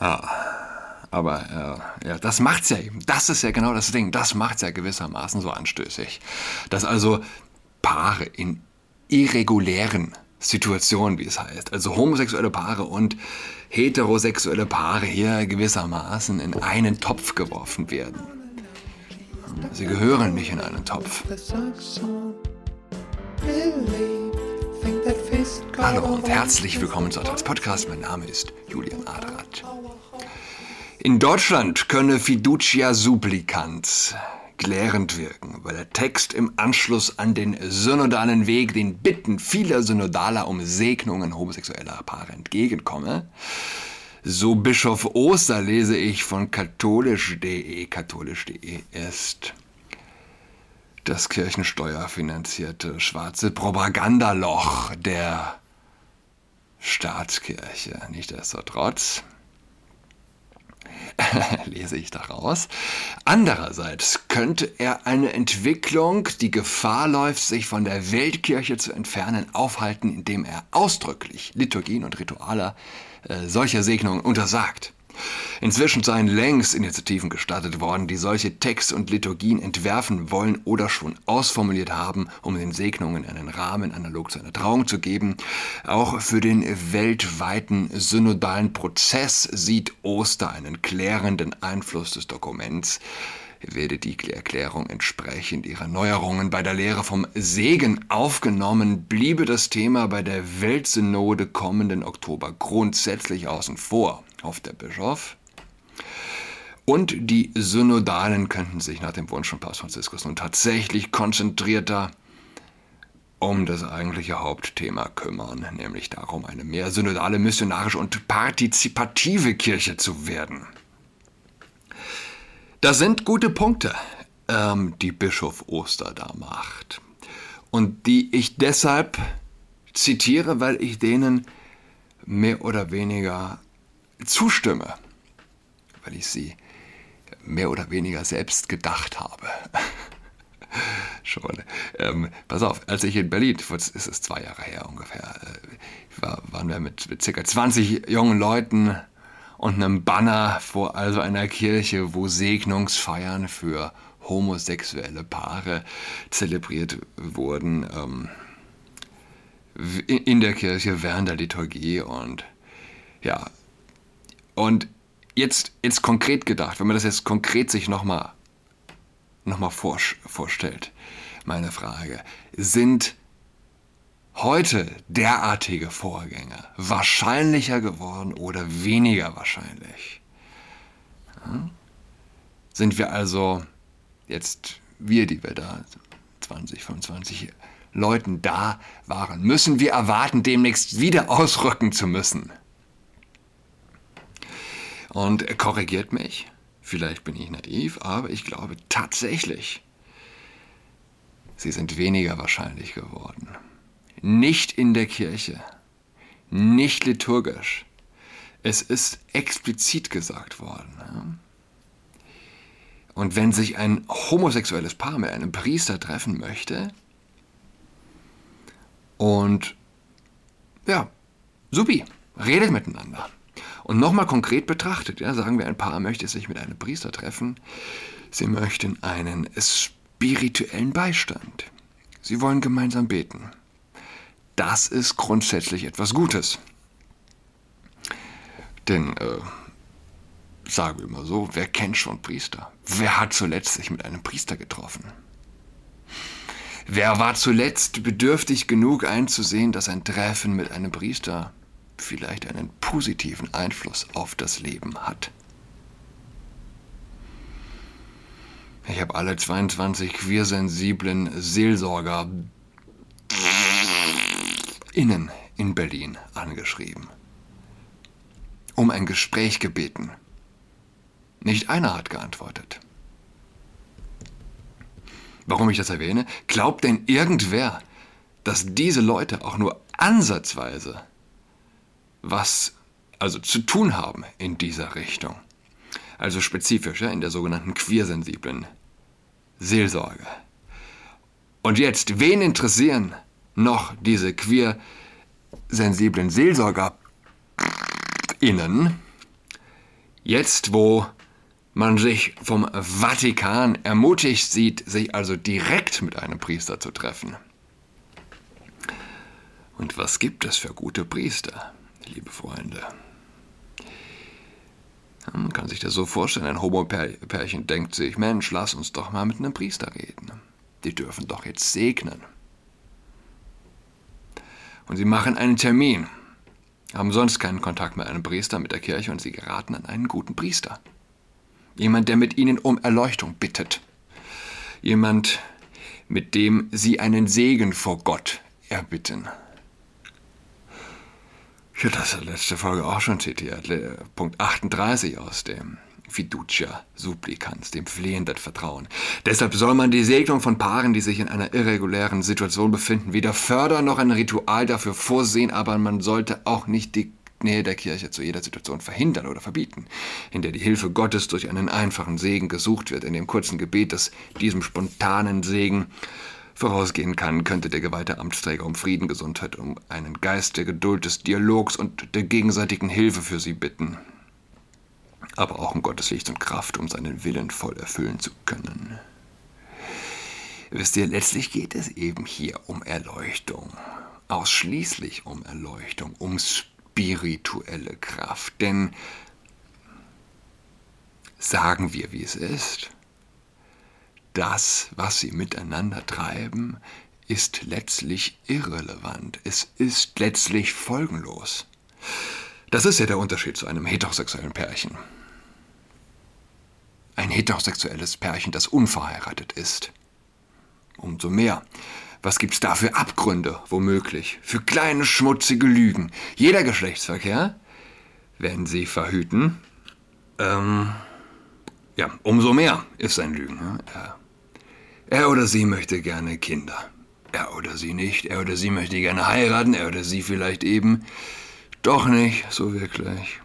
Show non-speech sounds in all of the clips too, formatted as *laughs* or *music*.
Ja, aber äh, ja, das macht's ja eben. Das ist ja genau das Ding. Das macht's ja gewissermaßen so anstößig. Dass also Paare in irregulären Situationen, wie es heißt, also homosexuelle Paare und heterosexuelle Paare hier gewissermaßen in einen Topf geworfen werden. Sie gehören nicht in einen Topf. Hallo und herzlich willkommen zu Adrats Podcast. Mein Name ist Julian Adrat. In Deutschland könne Fiducia Supplicans klärend wirken, weil der Text im Anschluss an den synodalen Weg den Bitten vieler Synodaler um Segnungen homosexueller Paare entgegenkomme. So Bischof Oster lese ich von katholisch.de. Katholisch.de ist das kirchensteuerfinanzierte schwarze Propagandaloch der Staatskirche. Nichtsdestotrotz *laughs* lese ich daraus. Andererseits könnte er eine Entwicklung, die Gefahr läuft, sich von der Weltkirche zu entfernen, aufhalten, indem er ausdrücklich Liturgien und Rituale äh, solcher Segnungen untersagt. Inzwischen seien längst Initiativen gestartet worden, die solche Texte und Liturgien entwerfen wollen oder schon ausformuliert haben, um den Segnungen einen Rahmen analog zu einer Trauung zu geben. Auch für den weltweiten synodalen Prozess sieht Oster einen klärenden Einfluss des Dokuments. Werde die Erklärung entsprechend ihrer Neuerungen. Bei der Lehre vom Segen aufgenommen, bliebe das Thema bei der Weltsynode kommenden Oktober grundsätzlich außen vor, hofft der Bischof. Und die Synodalen könnten sich nach dem Wunsch von Papst Franziskus nun tatsächlich konzentrierter um das eigentliche Hauptthema kümmern, nämlich darum, eine mehr synodale, missionarische und partizipative Kirche zu werden. Das sind gute Punkte, ähm, die Bischof Oster da macht. Und die ich deshalb zitiere, weil ich denen mehr oder weniger zustimme, weil ich sie mehr oder weniger selbst gedacht habe. *laughs* Schon. Ähm, pass auf, als ich in Berlin, ist es zwei Jahre her ungefähr, äh, war, waren wir mit, mit circa 20 jungen Leuten und einem Banner vor also einer Kirche, wo Segnungsfeiern für homosexuelle Paare zelebriert wurden ähm, in der Kirche während der Liturgie und ja und jetzt jetzt konkret gedacht, wenn man das jetzt konkret sich nochmal noch mal vorstellt, meine Frage, sind heute derartige Vorgänge wahrscheinlicher geworden oder weniger wahrscheinlich? Hm? Sind wir also jetzt, wir, die wir da 20, 25 Leuten da waren, müssen wir erwarten, demnächst wieder ausrücken zu müssen? Und korrigiert mich, vielleicht bin ich naiv, aber ich glaube tatsächlich, sie sind weniger wahrscheinlich geworden nicht in der Kirche, nicht liturgisch. Es ist explizit gesagt worden. Und wenn sich ein homosexuelles Paar mit einem Priester treffen möchte, und ja, supi, redet miteinander. Und nochmal konkret betrachtet, ja, sagen wir, ein Paar möchte sich mit einem Priester treffen, sie möchten einen spirituellen Beistand. Sie wollen gemeinsam beten das ist grundsätzlich etwas Gutes. Denn, äh, sagen wir mal so, wer kennt schon Priester? Wer hat zuletzt sich mit einem Priester getroffen? Wer war zuletzt bedürftig genug einzusehen, dass ein Treffen mit einem Priester vielleicht einen positiven Einfluss auf das Leben hat? Ich habe alle 22 queersensiblen Seelsorger innen in Berlin angeschrieben. Um ein Gespräch gebeten. Nicht einer hat geantwortet. Warum ich das erwähne? Glaubt denn irgendwer, dass diese Leute auch nur ansatzweise was also zu tun haben in dieser Richtung? Also spezifischer in der sogenannten queersensiblen Seelsorge. Und jetzt, wen interessieren noch diese queer sensiblen SeelsorgerInnen, Jetzt, wo man sich vom Vatikan ermutigt sieht, sich also direkt mit einem Priester zu treffen. Und was gibt es für gute Priester, liebe Freunde? Man kann sich das so vorstellen, ein Homo-Pärchen denkt sich, Mensch, lass uns doch mal mit einem Priester reden. Die dürfen doch jetzt segnen. Und sie machen einen Termin, haben sonst keinen Kontakt mit einem Priester, mit der Kirche und sie geraten an einen guten Priester. Jemand, der mit ihnen um Erleuchtung bittet. Jemand, mit dem sie einen Segen vor Gott erbitten. Ich hatte das letzte Folge auch schon zitiert. Punkt 38 aus dem Fiducia supplicans, dem flehenden Vertrauen. Deshalb soll man die Segnung von Paaren, die sich in einer irregulären Situation befinden, weder fördern noch ein Ritual dafür vorsehen, aber man sollte auch nicht die Nähe der Kirche zu jeder Situation verhindern oder verbieten, in der die Hilfe Gottes durch einen einfachen Segen gesucht wird, in dem kurzen Gebet, das diesem spontanen Segen vorausgehen kann, könnte der geweihte Amtsträger um Frieden, Gesundheit, um einen Geist der Geduld, des Dialogs und der gegenseitigen Hilfe für sie bitten. Aber auch um Gottes Licht und Kraft, um seinen Willen voll erfüllen zu können. Wisst ihr, letztlich geht es eben hier um Erleuchtung. Ausschließlich um Erleuchtung, um spirituelle Kraft. Denn sagen wir, wie es ist das, was sie miteinander treiben, ist letztlich irrelevant. Es ist letztlich folgenlos. Das ist ja der Unterschied zu einem heterosexuellen Pärchen. Ein heterosexuelles Pärchen, das unverheiratet ist. Umso mehr. Was gibt's da für Abgründe, womöglich? Für kleine schmutzige Lügen. Jeder Geschlechtsverkehr, wenn sie verhüten, ähm, ja, umso mehr ist ein Lügen. Ja. Er oder sie möchte gerne Kinder. Er oder sie nicht. Er oder sie möchte gerne heiraten. Er oder sie vielleicht eben. Doch nicht so wirklich.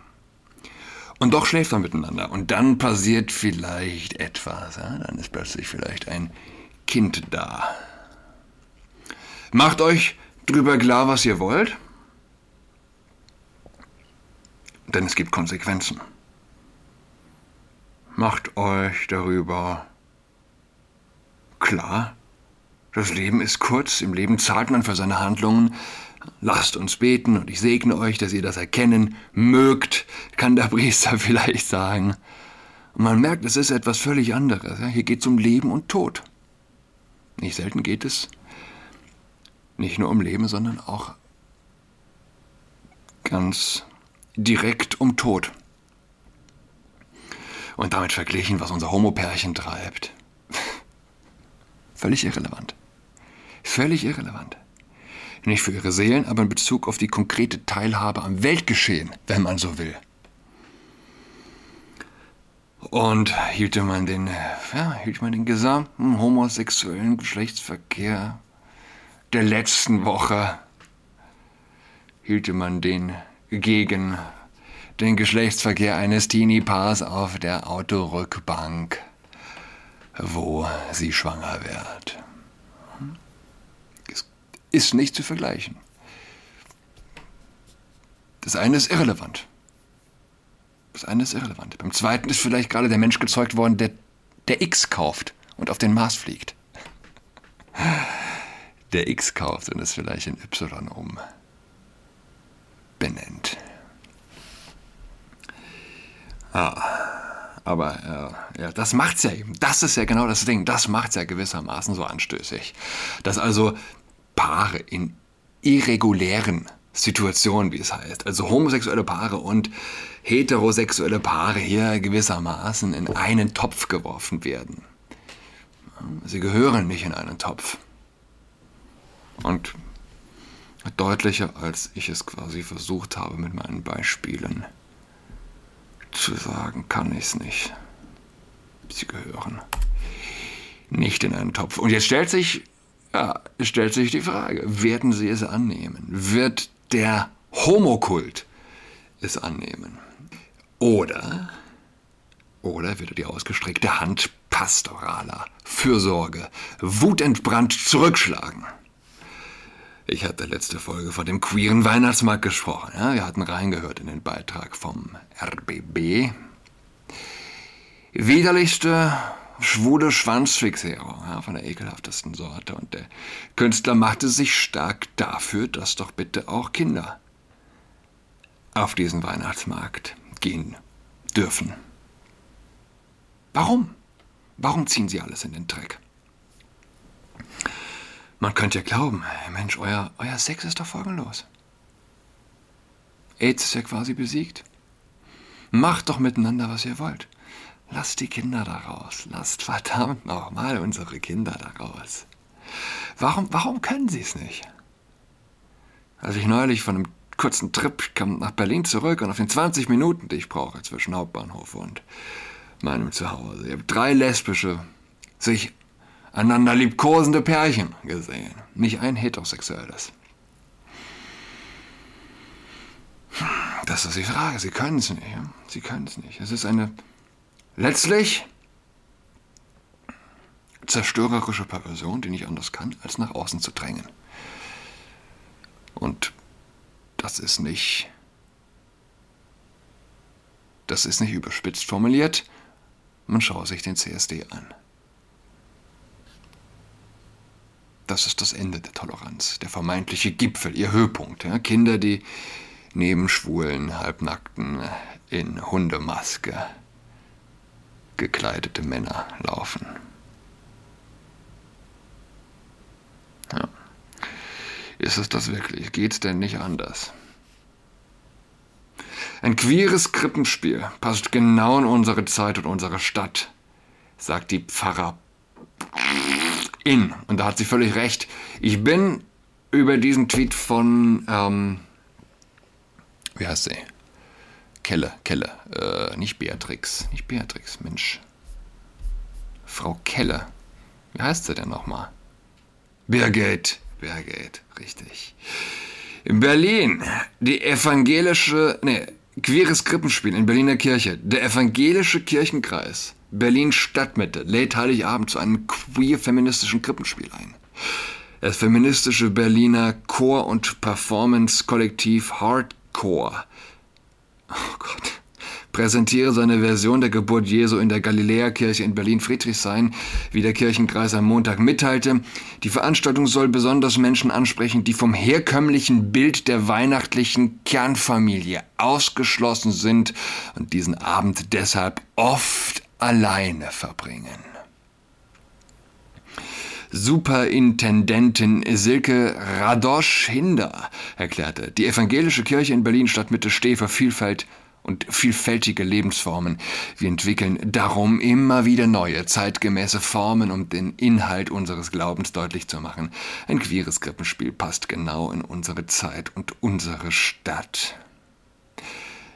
Und doch schläft man miteinander. Und dann passiert vielleicht etwas. Ja? Dann ist plötzlich vielleicht ein Kind da. Macht euch drüber klar, was ihr wollt. Denn es gibt Konsequenzen. Macht euch darüber Klar, das Leben ist kurz, im Leben zahlt man für seine Handlungen. Lasst uns beten und ich segne euch, dass ihr das erkennen mögt, kann der Priester *laughs* vielleicht sagen. Und man merkt, es ist etwas völlig anderes. Hier geht es um Leben und Tod. Nicht selten geht es nicht nur um Leben, sondern auch ganz direkt um Tod. Und damit verglichen, was unser Homopärchen treibt. Völlig irrelevant. Völlig irrelevant. Nicht für ihre Seelen, aber in Bezug auf die konkrete Teilhabe am Weltgeschehen, wenn man so will. Und hielte man den, ja, hielt man den gesamten homosexuellen Geschlechtsverkehr der letzten Woche, hielte man den gegen den Geschlechtsverkehr eines Teenie-Paars auf der Autorückbank wo sie schwanger wird. Es ist nicht zu vergleichen. Das eine ist irrelevant. Das eine ist irrelevant. Beim zweiten ist vielleicht gerade der Mensch gezeugt worden, der, der X kauft und auf den Mars fliegt. Der X kauft und es vielleicht in Y um benennt. Ah. Aber äh, ja, das macht's ja eben. Das ist ja genau das Ding. Das macht's ja gewissermaßen so anstößig. Dass also Paare in irregulären Situationen, wie es heißt, also homosexuelle Paare und heterosexuelle Paare hier gewissermaßen in einen Topf geworfen werden. Sie gehören nicht in einen Topf. Und deutlicher, als ich es quasi versucht habe mit meinen Beispielen zu sagen kann ich es nicht. Sie gehören nicht in einen Topf. Und jetzt stellt sich, ja, stellt sich die Frage, werden sie es annehmen? Wird der Homokult es annehmen? Oder, oder wird er die ausgestreckte Hand pastoraler Fürsorge wutentbrannt zurückschlagen? Ich hatte letzte Folge von dem queeren Weihnachtsmarkt gesprochen. Ja, wir hatten reingehört in den Beitrag vom RBB. widerlichste schwule Schwanzfixierung ja, von der ekelhaftesten Sorte. Und der Künstler machte sich stark dafür, dass doch bitte auch Kinder auf diesen Weihnachtsmarkt gehen dürfen. Warum? Warum ziehen sie alles in den Dreck? Man könnte ja glauben, Mensch, euer, euer Sex ist doch folgenlos. AIDS ist ja quasi besiegt. Macht doch miteinander, was ihr wollt. Lasst die Kinder da raus. Lasst verdammt nochmal unsere Kinder da raus. Warum, warum können sie es nicht? Als ich neulich von einem kurzen Trip kam nach Berlin zurück und auf den 20 Minuten, die ich brauche zwischen Hauptbahnhof und meinem Zuhause, ich habe drei lesbische, sich einander liebkosende Pärchen gesehen. Nicht ein heterosexuelles. Das ist die Frage. Sie können es nicht. Sie können es nicht. Es ist eine letztlich zerstörerische Perversion, die nicht anders kann, als nach außen zu drängen. Und das ist nicht. Das ist nicht überspitzt formuliert. Man schaue sich den CSD an. Das ist das Ende der Toleranz, der vermeintliche Gipfel, ihr Höhepunkt. Ja? Kinder, die neben schwulen, halbnackten, in Hundemaske gekleidete Männer laufen. Ja. Ist es das wirklich? Geht's denn nicht anders? Ein queeres Krippenspiel passt genau in unsere Zeit und unsere Stadt, sagt die Pfarrer in. Und da hat sie völlig recht. Ich bin über diesen Tweet von, ähm, wie heißt sie? Kelle, Kelle, äh, nicht Beatrix, nicht Beatrix, Mensch. Frau Kelle. Wie heißt sie denn nochmal? Birgit, Birgit, richtig. In Berlin, die evangelische, nee, queeres Krippenspiel in Berliner Kirche. Der evangelische Kirchenkreis Berlin Stadtmitte lädt Heiligabend zu einem queer-feministischen Krippenspiel ein. Das feministische Berliner Chor- und Performance-Kollektiv Hardcore oh Gott, präsentiere seine Version der Geburt Jesu in der Galiläakirche in Berlin-Friedrichshain, wie der Kirchenkreis am Montag mitteilte. Die Veranstaltung soll besonders Menschen ansprechen, die vom herkömmlichen Bild der weihnachtlichen Kernfamilie ausgeschlossen sind und diesen Abend deshalb oft alleine verbringen. Superintendentin Silke Radosch-Hinder erklärte, die evangelische Kirche in Berlin Stadtmitte stehe für Vielfalt und vielfältige Lebensformen. Wir entwickeln darum immer wieder neue, zeitgemäße Formen, um den Inhalt unseres Glaubens deutlich zu machen. Ein queeres Krippenspiel passt genau in unsere Zeit und unsere Stadt.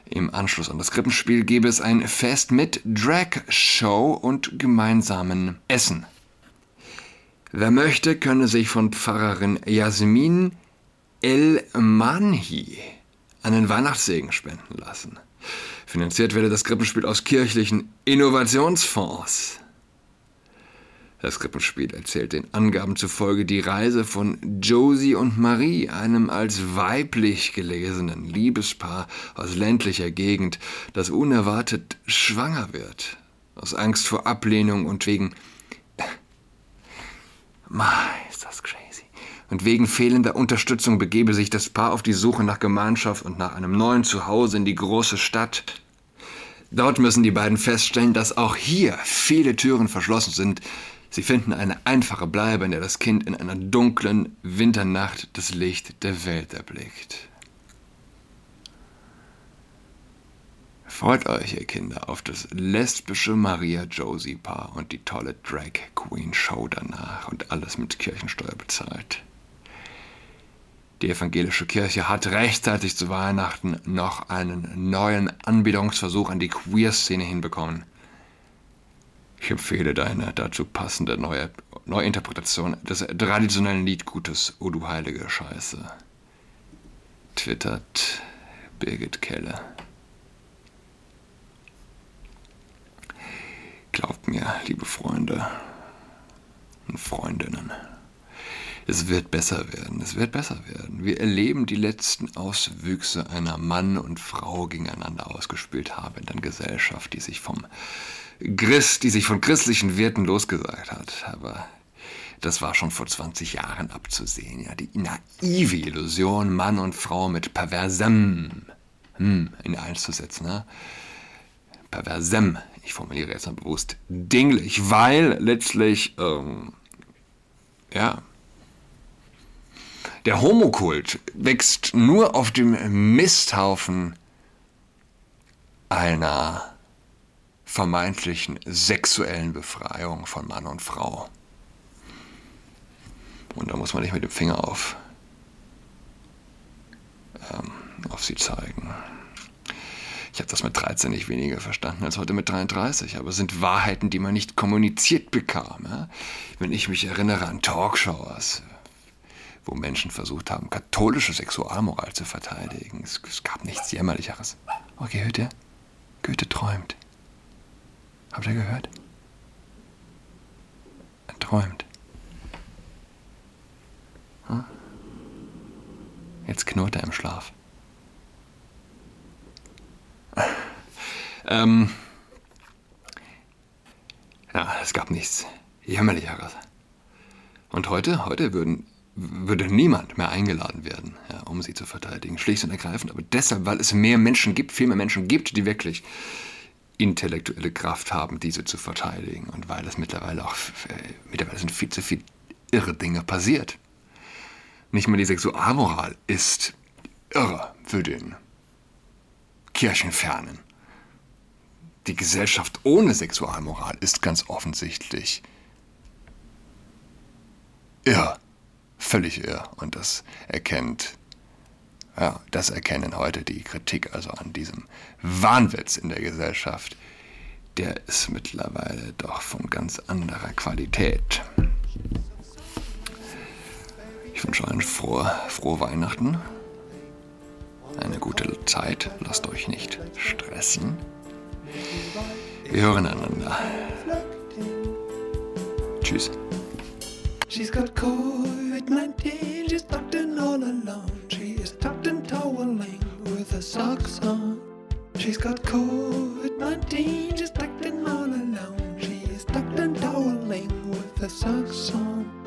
Im Anschluss an das Krippenspiel gäbe es ein Fest mit Drag-Show und gemeinsamen Essen. Wer möchte, könne sich von Pfarrerin Jasmin El-Manhi einen Weihnachtssegen spenden lassen. Finanziert werde das Krippenspiel aus kirchlichen Innovationsfonds. Das Krippenspiel erzählt den Angaben zufolge die Reise von Josie und Marie, einem als weiblich gelesenen Liebespaar aus ländlicher Gegend, das unerwartet schwanger wird. Aus Angst vor Ablehnung und wegen. Mei, ist das crazy. Und wegen fehlender Unterstützung begebe sich das Paar auf die Suche nach Gemeinschaft und nach einem neuen Zuhause in die große Stadt. Dort müssen die beiden feststellen, dass auch hier viele Türen verschlossen sind, Sie finden eine einfache Bleibe, in der das Kind in einer dunklen Winternacht das Licht der Welt erblickt. Freut euch, ihr Kinder, auf das lesbische Maria-Josie-Paar und die tolle Drag Queen Show danach und alles mit Kirchensteuer bezahlt. Die evangelische Kirche hat rechtzeitig zu Weihnachten noch einen neuen Anbietungsversuch an die Queer-Szene hinbekommen. Ich empfehle deine dazu passende neue Neuinterpretation des traditionellen Liedgutes O du heilige Scheiße. Twittert Birgit Kelle. Glaubt mir, liebe Freunde und Freundinnen, es wird besser werden, es wird besser werden. Wir erleben die letzten Auswüchse einer Mann und Frau gegeneinander ausgespielt habenden Gesellschaft, die sich vom Christ, die sich von christlichen Werten losgesagt hat. Aber das war schon vor 20 Jahren abzusehen. Ja, die naive Illusion, Mann und Frau mit perversem hm, in eins zu setzen. Ne? Perversem, ich formuliere jetzt mal bewusst dinglich, weil letztlich, ähm, ja, der Homokult wächst nur auf dem Misthaufen einer vermeintlichen sexuellen Befreiung von Mann und Frau. Und da muss man nicht mit dem Finger auf, ähm, auf sie zeigen. Ich habe das mit 13 nicht weniger verstanden als heute mit 33, aber es sind Wahrheiten, die man nicht kommuniziert bekam. Ja? Wenn ich mich erinnere an Talkshows, wo Menschen versucht haben, katholische Sexualmoral zu verteidigen, es, es gab nichts Jämmerlicheres. Okay, ihr? Goethe träumt. Habt ihr gehört? Er träumt. Hm? Jetzt knurrt er im Schlaf. ähm, ja, es gab nichts Jämmerlicheres. Und heute, heute würden, würde niemand mehr eingeladen werden, ja, um sie zu verteidigen. Schlicht und ergreifend. Aber deshalb, weil es mehr Menschen gibt, viel mehr Menschen gibt, die wirklich intellektuelle Kraft haben, diese zu verteidigen. Und weil es mittlerweile auch, mittlerweile sind viel zu viele irre Dinge passiert. Nicht mal die Sexualmoral ist irre für den Kirchenfernen. Die Gesellschaft ohne Sexualmoral ist ganz offensichtlich irr, völlig irr. Und das erkennt, ja, das erkennen heute die Kritik also an diesem Wahnwitz in der Gesellschaft. Der ist mittlerweile doch von ganz anderer Qualität. Ich wünsche euch frohe, frohe Weihnachten. Eine gute Zeit. Lasst euch nicht stressen. Wir hören einander. Tschüss. She's got COVID-19, she's tucked in all alone. She is tucked in toweling with her socks on. She's got COVID-19, she's tucked in all alone. She is tucked in toweling with her socks on.